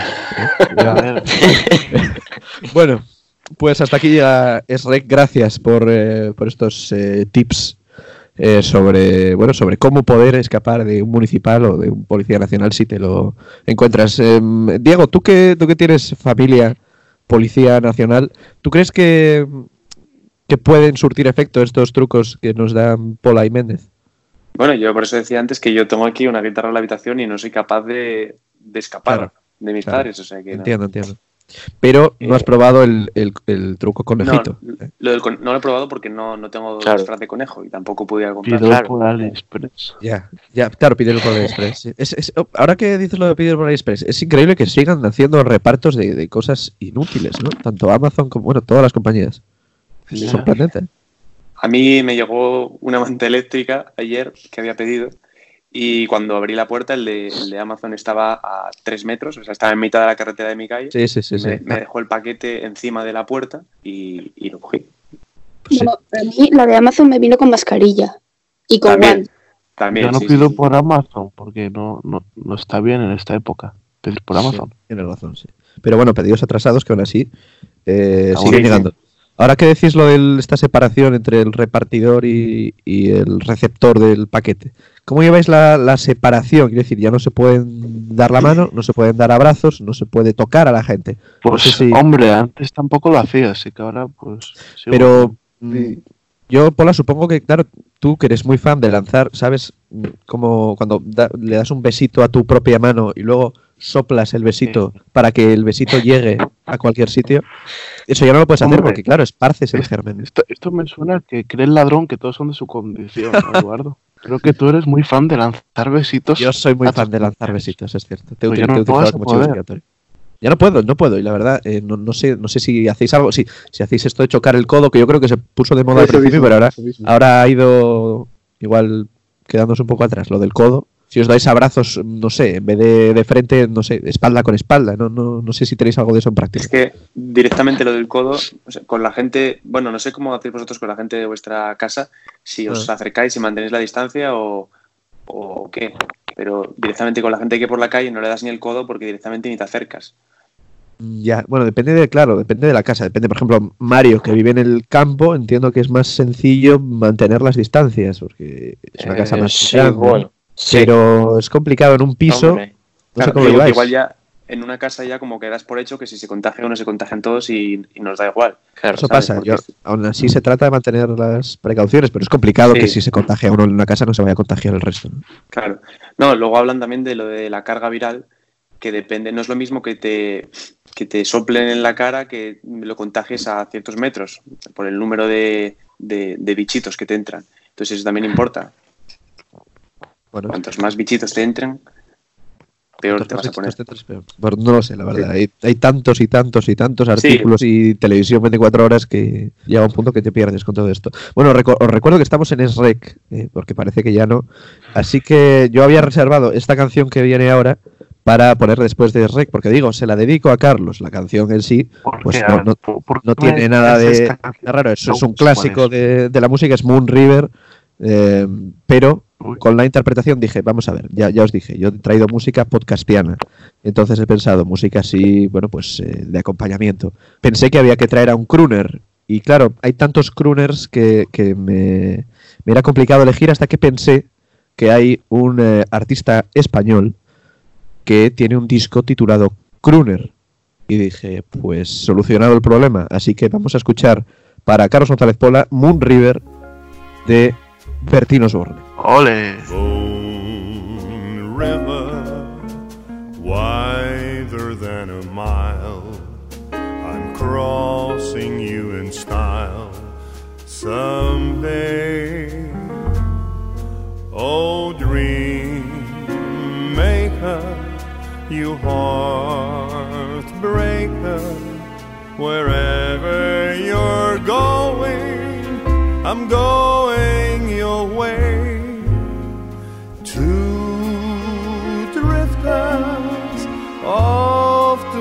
Bueno, pues hasta aquí llega Esrek. Gracias por, eh, por estos eh, tips eh, sobre bueno sobre cómo poder escapar de un municipal o de un policía nacional si te lo encuentras. Em, Diego, tú que, tú que tienes familia policía nacional, ¿tú crees que, que pueden surtir efecto estos trucos que nos dan Pola y Méndez? Bueno, yo por eso decía antes que yo tengo aquí una guitarra en la habitación y no soy capaz de, de escapar Claro, de mis claro. padres, o sea que no. Entiendo, entiendo. Pero no has probado el, el- el truco conejito. No, lo del con- no lo he probado porque no, no tengo Claro. disfraz de conejo y tampoco podía comprar. Pido por AliExpress. Ya, ya, claro, pídelo por AliExpress. sí. Es- es- oh, ahora que dices lo de pedir por AliExpress, es increíble que sigan haciendo repartos de, de cosas inútiles, ¿no? Tanto Amazon como, bueno, todas las compañías. Es sorprendente. A mí me llegó una manta eléctrica ayer que había pedido y cuando abrí la puerta el de, el de Amazon estaba a tres metros, o sea, estaba en mitad de la carretera de mi calle. Sí, sí, sí, me, sí. me dejó el paquete encima de la puerta y, y lo cogí. Bueno, a mí la de Amazon me vino con mascarilla y con También. guantes. También, Yo no sí, pido sí. por Amazon porque no, no, no está bien en esta época pedir por Amazon. Sí, tienes razón, sí. Pero bueno, pedidos atrasados que aún así eh, siguen llegando. Ahora que decís lo de esta separación entre el repartidor y, y el receptor del paquete, ¿cómo lleváis la, la separación? Quiero decir, ya no se pueden dar la mano, no se pueden dar abrazos, no se puede tocar a la gente. No Pues sé si- hombre, antes tampoco lo hacía, así que ahora pues... sí, Pero bueno. mm, yo, Pola, supongo que, claro, tú que eres muy fan de lanzar, ¿sabes? Mm, Como cuando da- le das un besito a tu propia mano y luego soplas el besito para que el besito llegue a cualquier sitio. Eso ya no lo puedes hacer porque, claro, esparces el germen. Esto, esto me suena que cree el ladrón que todos son de su condición, ¿no, Eduardo. Creo que tú eres muy fan de lanzar besitos. Yo soy muy fan de lanzar besitos, es cierto. Te Pues ya no te he te utilizado. Ya no puedo, no puedo, y la verdad, eh, no, no sé, no sé si hacéis algo, sí, si hacéis esto de chocar el codo, que yo creo que se puso de moda al principio, pero ahora, ahora ha ido igual quedándose un poco atrás, lo del codo. Si os dais abrazos, no sé, en vez de, de frente, no sé, espalda con espalda, no, no, no sé si tenéis algo de eso en práctica. Es que directamente lo del codo, o sea, con la gente, bueno, no sé cómo hacéis vosotros con la gente de vuestra casa, si os Ah. acercáis y mantenéis la distancia o, o qué, pero directamente con la gente que por la calle no le das ni el codo porque directamente ni te acercas. Ya, bueno, depende de, claro, depende de la casa. Depende, por ejemplo, Mario, que vive en el campo, entiendo que es más sencillo mantener las distancias, porque es una casa Eh, más sí, grande. bueno, sí. Pero es complicado en un piso. Hombre. No sé Claro, cómo lo que lleváis. igual ya en una casa ya como que das por hecho que si se contagia uno se contagian todos y, y nos da igual. Eso ¿sabes? pasa. Yo, aún así se trata de mantener las precauciones, pero es complicado Sí. que si se contagia uno en una casa no se vaya a contagiar el resto. ¿no? Claro. No, luego hablan también de lo de la carga viral, que depende, no es lo mismo que te, que te soplen en la cara que lo contagies a ciertos metros, por el número de, de- de bichitos que te entran. Entonces eso también importa. Bueno, Cuantos más bichitos te entren, peor te vas a poner. Bueno, no lo sé, la verdad. Hay, hay tantos y tantos y tantos Sí. artículos y televisión 24 horas que llega un punto que te pierdes con todo esto. Bueno, os recuerdo que estamos en SREC, eh, porque parece que ya no. Así que yo había reservado esta canción que viene ahora para poner después de rec, porque digo, se la dedico a Carlos, la canción en sí, pues qué? no, A ver, no- ¿por- por no qué tiene nada de raro, eso es un ¿Cuál clásico es? de, de la música, es Moon River, eh, pero con la interpretación dije, vamos a ver, ya, ya os dije, yo he traído música podcastiana, entonces he pensado, música así, bueno, pues eh, de acompañamiento. Pensé que había que traer a un crooner, y claro, hay tantos crooners que, que me, me era complicado elegir hasta que pensé que hay un eh, artista español que tiene un disco titulado Crooner. Y dije, pues solucionado el problema. Así que vamos a escuchar para Carlos González Pola Moon River de Bertino Osborne. ¡Ole! Moon River, wider than a mile. I'm crossing you in style someday. Oh, dream maker, you heartbreaker, wherever you're going, I'm going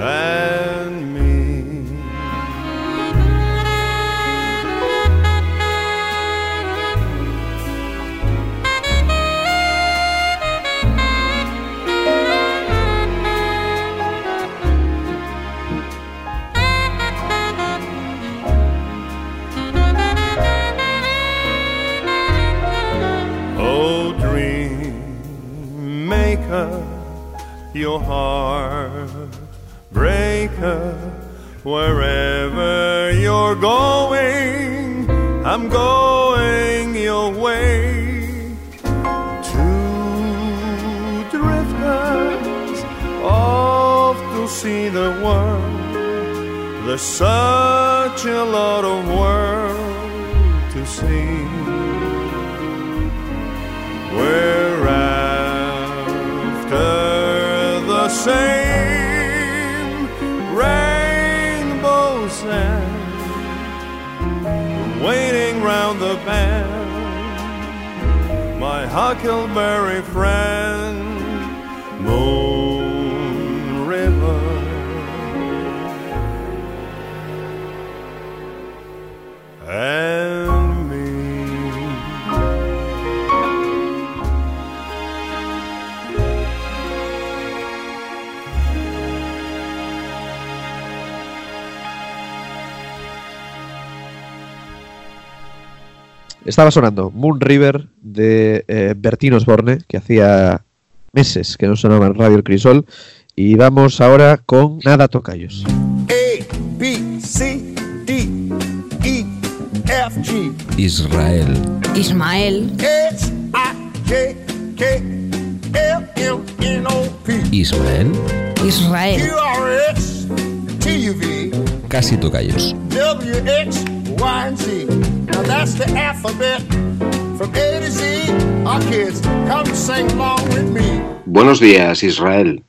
and me. Oh, dream maker, your heart breaker, wherever you're going, I'm going your way. Two drifters off to see the world. There's such a lot of world to see. We're after the same huckleberry friend, Moon Estaba sonando Moon River de eh, Bertino Osborne, que hacía meses que no sonaba en Radio El Crisol. Y vamos ahora con Nada Tocayos. A, B, C, D, E, F, G, Israel. Ismael. H, I, J, K, L, M, N, O, P, Ismael. Israel. Q, R, S, T, U, V, Casi tocayos. W, X, Y, and Z. Now that's the alphabet from A to Z. Our kids, come sing along with me. Buenos días, Israel.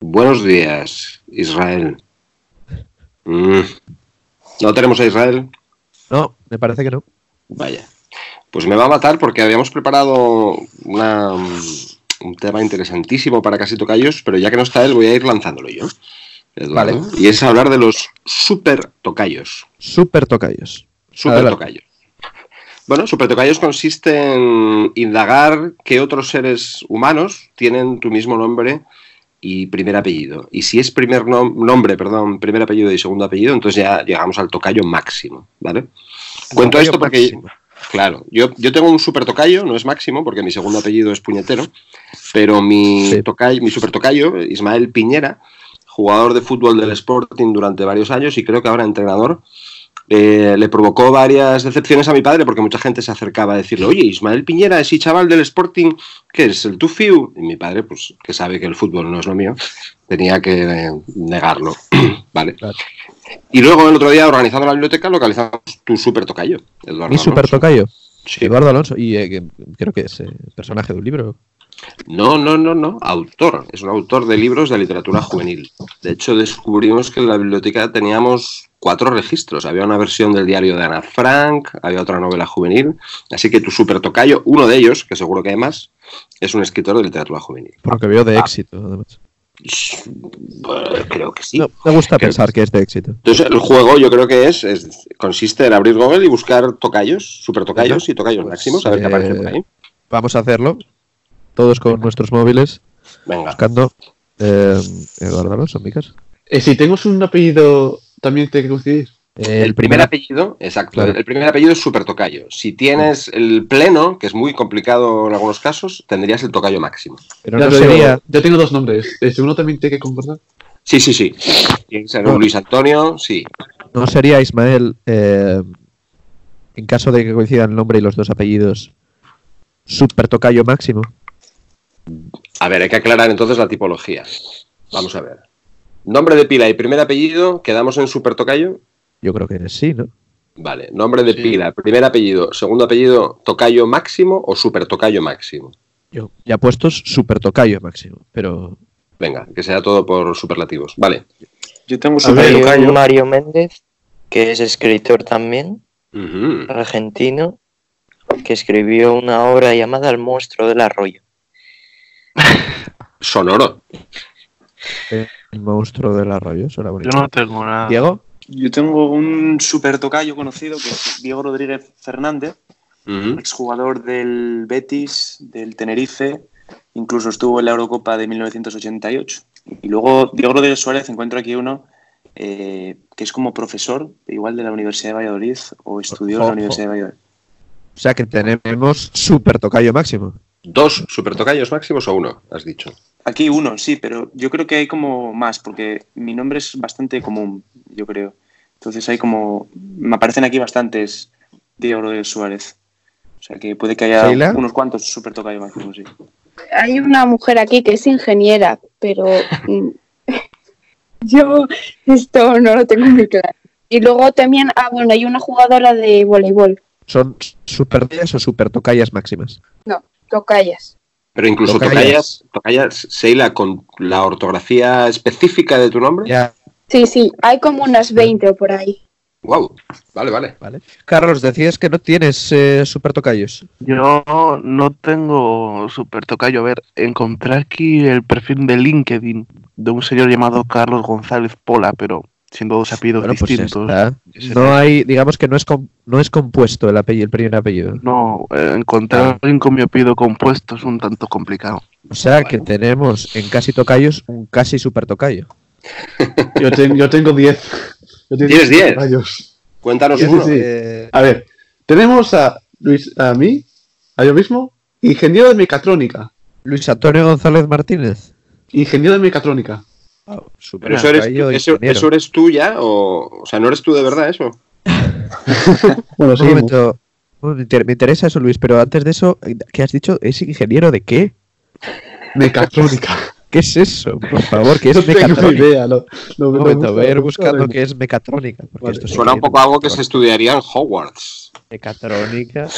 Buenos días, Israel. Mm. ¿No tenemos a Israel? No, me parece que no. Vaya. Pues me va a matar porque habíamos preparado una, un tema interesantísimo para Casi Tocayos, pero ya que no está él, voy a ir lanzándolo yo. Eduardo. Vale. Y es hablar de los super tocayos. Super Tocayos. Super Adelante. tocayos. Bueno, super tocayos consiste en indagar qué otros seres humanos tienen tu mismo nombre y primer apellido. Y si es primer nom- nombre, perdón, primer apellido y segundo apellido, entonces ya llegamos al tocayo máximo, ¿vale? Cuento esto porque, claro, yo, yo tengo un super tocayo, no es máximo porque mi segundo apellido es puñetero, pero mi, tocayo, mi super tocayo, Ismael Piñera, jugador de fútbol del Sporting durante varios años y creo que ahora entrenador, eh, le provocó varias decepciones a mi padre porque mucha gente se acercaba a decirle, oye, Ismael Piñera, ese chaval del Sporting, ¿qué es? ¿El Tufiu? Y mi padre, pues que sabe que el fútbol no es lo mío, tenía que eh, negarlo. vale. Y luego el otro día, organizando la biblioteca, localizamos tu super tocayo, Eduardo. Mi super tocayo. Eduardo Alonso. Y eh, creo que es personaje de un libro. No, no, no, no, autor. Es un autor de libros de literatura juvenil. De hecho, descubrimos que en la biblioteca teníamos cuatro registros. Había una versión del diario de Ana Frank, había otra novela juvenil. Así que tu super tocayo, uno de ellos, que seguro que hay más, es un escritor de literatura juvenil. Por lo que veo de Ah. éxito, además. Eh, creo que sí. Me gusta pensar que es de éxito. Entonces, el juego yo creo que es, es- consiste en abrir Google y buscar tocayos, super tocayos y tocayos máximos, a ver qué aparece por ahí. Eh, Vamos a hacerlo. Todos con nuestros móviles. Venga. Buscando eh, Eduardo Alonso, en mi caso. Eh, si tengo un apellido, también tiene que coincidir. El primer apellido, exacto, Claro. el primer apellido es super tocayo. Si tienes el pleno, que es muy complicado en algunos casos, tendrías el tocayo máximo. Pero Ya, no sería. Yo tengo dos nombres. ¿El segundo también tiene que concordar? Sí, sí, sí. Tiene que ser un Luis Antonio, sí. No sería Ismael, eh, en caso de que coincidan el nombre y los dos apellidos, super tocayo máximo. A ver, hay que aclarar entonces la tipología. Vamos a ver. Nombre de pila y primer apellido, ¿quedamos en super tocayo? Yo creo que sí, ¿no? Vale. Nombre de pila, primer apellido, segundo apellido, tocayo máximo o super tocayo máximo. Yo ya puestos super tocayo máximo, pero Venga, que sea todo por superlativos. Vale. Yo tengo un Mario Méndez, que es escritor también, argentino, que escribió una obra llamada El monstruo del arroyo. Sonoro. el monstruo del arroyo suena bonito. Yo no tengo nada. Diego, Yo tengo un super tocayo conocido que es Diego Rodríguez Fernández, exjugador del Betis, del Tenerife, incluso estuvo en la Eurocopa de 1988. Y luego Diego Rodríguez Suárez, encuentro aquí uno eh, que es como profesor, igual de la Universidad de Valladolid, o estudió en la Universidad de Valladolid. o sea que tenemos super tocayo máximo. ¿Dos super tocayos máximos o uno, has dicho? Aquí uno, sí, pero yo creo que hay como más, porque mi nombre es bastante común, yo creo. Entonces hay como. Me aparecen aquí bastantes Diego Rodríguez Suárez. O sea que puede que haya ¿Sheila? unos cuantos super tocayo máximos, sí. Hay una mujer aquí que es ingeniera, pero mm, yo esto no lo tengo muy claro. Y luego también, ah, bueno, hay una jugadora de voleibol. ¿Son super tocayas o super tocayas máximas? No, tocayas. Pero incluso Tocayas. tocayas, tocayas, Seila, con la ortografía específica de tu nombre. Ya. Sí, sí, hay como unas 20 o por ahí. Wow. Vale, vale. Vale. Carlos, decías que no tienes eh, super tocayos. Yo no tengo super tocayo. A ver, encontré aquí el perfil de LinkedIn de un señor llamado Carlos González Pola, pero siendo dos apellidos Bueno, pues distintos. No hay, digamos que no es, com- no es compuesto el, apellido, el primer apellido. No, eh, encontrar a alguien con mi apellido compuesto es un tanto complicado. O sea que tenemos en casi tocayos un casi super tocayo. Yo, ten- yo tengo 10. Yo tengo ¿Tienes 10? tocayos. Cuéntanos Sí, sí, uno. sí. Eh, A ver, tenemos a Luis, a mí, a yo mismo, ingeniero de mecatrónica. Luis Antonio González Martínez. Ingeniero de mecatrónica. Super Pero eso eres, tú, eso, ingeniero. eso eres tú ya, o, o sea, no eres tú de verdad eso. Bueno, Un momento. Un- Me inter- me interesa eso, Luis, pero antes de eso, ¿qué has dicho? ¿Es ingeniero de qué? Mecatrónica. ¿Qué es eso? Por favor, ¿qué es No tengo mecatrónica? idea, no- no- Un no momento, me voy a ir buscando qué es mecatrónica. Porque esto sí Suena un poco a algo que se estudiaría en Hogwarts. Mecatrónica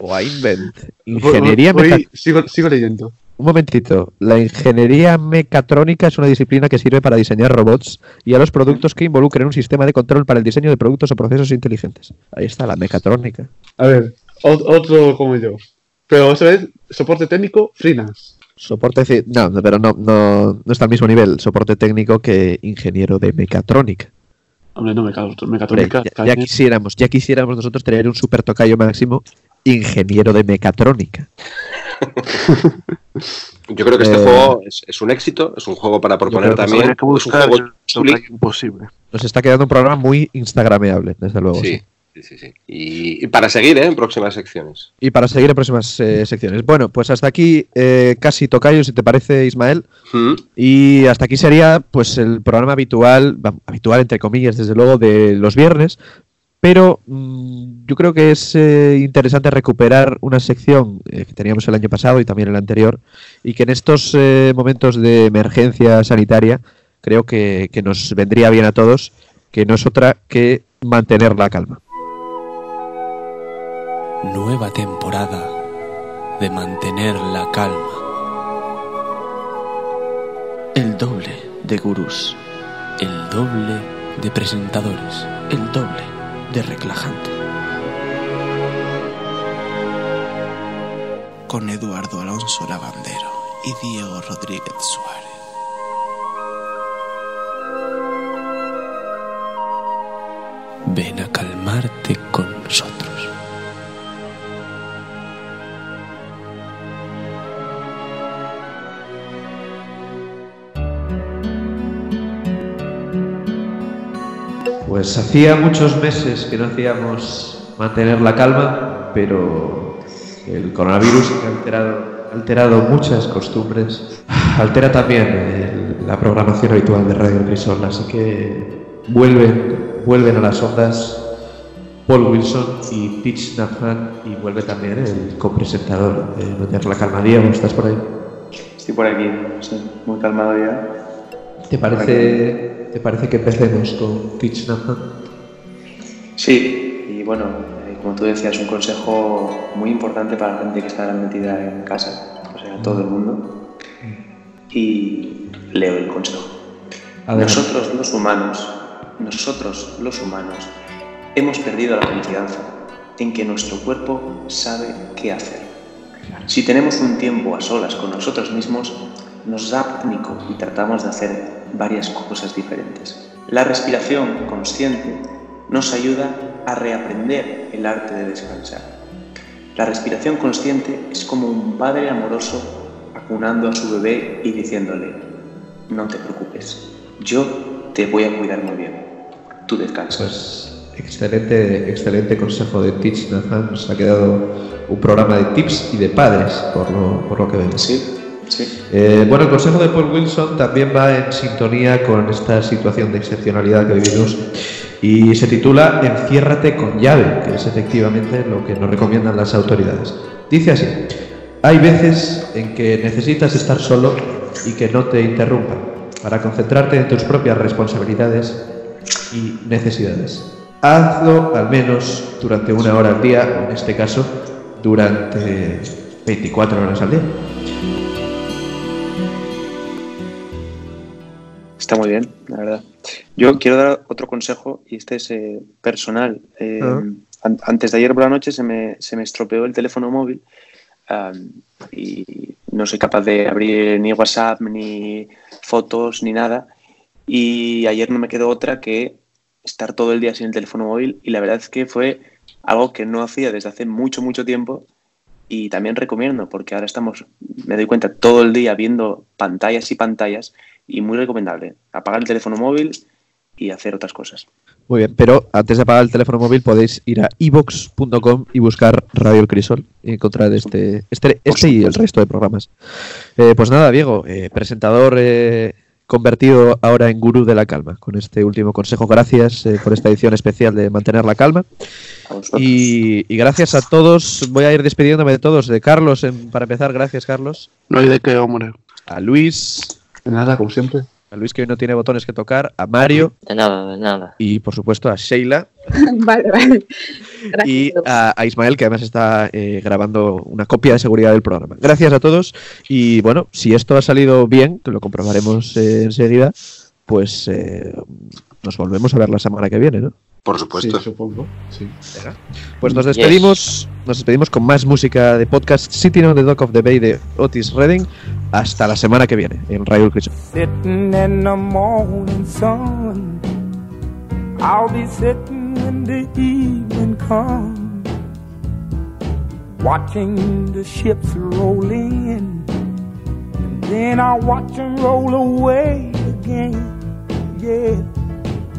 o Invent. Ingeniería Voy- voy- meca- sigo, sigo leyendo. Un momentito. La ingeniería mecatrónica es una disciplina que sirve para diseñar robots y a los productos que involucren un sistema de control para el diseño de productos o procesos inteligentes. Ahí está, la mecatrónica. A ver, ot- otro como yo. Pero esta vez, soporte técnico, freelance. Soporte. No, no, pero no, no, no está al mismo nivel soporte técnico que ingeniero de mecatrónica. Hombre, no, meca- Hombre, mecatrónica. ya, ya quisiéramos, ya quisiéramos nosotros tener un super tocayo máximo ingeniero de mecatrónica. Yo creo que este Eh, juego es, es un éxito, es un juego para proponer también. Es un juego imposible. Nos está quedando un programa muy instagrameable, desde luego. Sí, sí. sí, sí, sí. Y, y para seguir ¿eh? en próximas secciones. Y para seguir en próximas eh, secciones. Bueno, pues hasta aquí eh, casi tocayo, si te parece, Ismael. Mm. Y hasta aquí sería pues el programa habitual, habitual entre comillas, desde luego, de los viernes, Pero mm, yo creo que es eh, interesante recuperar una sección eh, que teníamos el año pasado y también el anterior, y que en estos eh, momentos de emergencia sanitaria creo que, que nos vendría bien a todos, que no es otra que mantener la calma. Nueva temporada de mantener la calma. El doble de gurús, El doble de presentadores. el doble de relajante. Con Eduardo Alonso Lavandero y Diego Rodríguez Suárez. Ven a calmarte con nosotros. Pues hacía muchos meses que no hacíamos mantener la calma, pero el coronavirus ha alterado, alterado muchas costumbres, altera también el- la programación habitual de Radio Crisol, así que vuelven, vuelven a las ondas Paul Wilson y Teach Nathan y vuelve también el copresentador de Mantener la Calma. Diego, ¿estás por ahí? Estoy por aquí, sí, muy calmado ya. ¿Te parece, ¿te parece que empecemos con Teach Nathan? Sí, y bueno, eh, como tú decías, un consejo muy importante para la gente que está metida en casa, o sea, todo el mundo. Y leo el consejo. Nosotros los humanos, nosotros los humanos, hemos perdido la confianza en que nuestro cuerpo sabe qué hacer. Si tenemos un tiempo a solas con nosotros mismos, nos da pánico y tratamos de hacer varias cosas diferentes. La respiración consciente nos ayuda a reaprender el arte de descansar. La respiración consciente es como un padre amoroso acunando a su bebé y diciéndole, no te preocupes, yo te voy a cuidar muy bien, tú descansas. Excelente, excelente consejo de Teach Nathan. Nos ha quedado un programa de tips y de padres, por lo, por lo que vemos. Sí, sí. Eh, bueno, el consejo de Paul Wilson también va en sintonía con esta situación de excepcionalidad que vivimos y se titula Enciérrate con llave, que es efectivamente lo que nos recomiendan las autoridades. Dice así, hay veces en que necesitas estar solo y que no te interrumpan para concentrarte en tus propias responsabilidades y necesidades. Hazlo al menos durante una hora al día, en este caso, durante 24 horas al día. Está muy bien, la verdad. Yo quiero dar otro consejo y este es eh, personal. Eh, Ah. an- antes de ayer por la noche se me, se me estropeó el teléfono móvil y no soy capaz de abrir ni WhatsApp, ni fotos, ni nada. Y ayer no me quedó otra que estar todo el día sin el teléfono móvil y la verdad es que fue algo que no hacía desde hace mucho, mucho tiempo y también recomiendo porque ahora estamos, me doy cuenta, todo el día viendo pantallas y pantallas y muy recomendable. Apagar el teléfono móvil y hacer otras cosas. Muy bien, pero antes de apagar el teléfono móvil podéis ir a ivox.com y buscar Radio El Crisol y encontrar este, este, este y el resto de programas. Eh, pues nada, Diego, eh, presentador eh, convertido ahora en gurú de la calma con este último consejo. Gracias eh, por esta edición especial de Mantener la Calma. Y, y gracias a todos. Voy a ir despidiéndome de todos. De Carlos, en- para empezar, gracias, Carlos. No hay de qué, hombre. A Luis. De nada, como siempre. A Luis, que hoy no tiene botones que tocar. A Mario. De nada, de nada. Y por supuesto a Sheila. vale, vale. y a, a Ismael, que además está eh, grabando una copia de seguridad del programa. Gracias a todos. Y bueno, si esto ha salido bien, que lo comprobaremos eh, enseguida, pues eh, nos volvemos a ver la semana que viene, ¿no? Por supuesto. Sí, supongo. Sí. Pues nos despedimos, nos despedimos con más música de podcast Sitting on the Dock of the Bay de Otis Redding. Hasta la semana que viene en Radio Cristo. Sitting in the morning sun. I'll be sitting when the evening comes. Watching the ships roll in. And then I'll watch them roll away again. Yeah.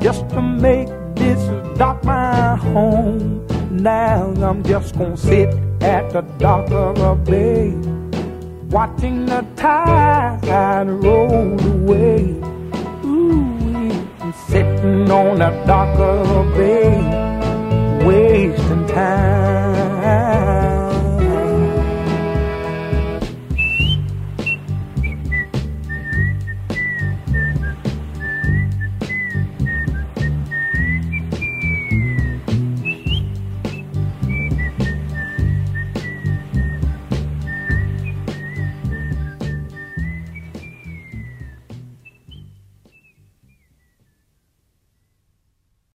just to make this dock my home. Now I'm just gonna sit at the dock of a bay, watching the tide roll away. Ooh, sitting on the dock of a bay, wasting time.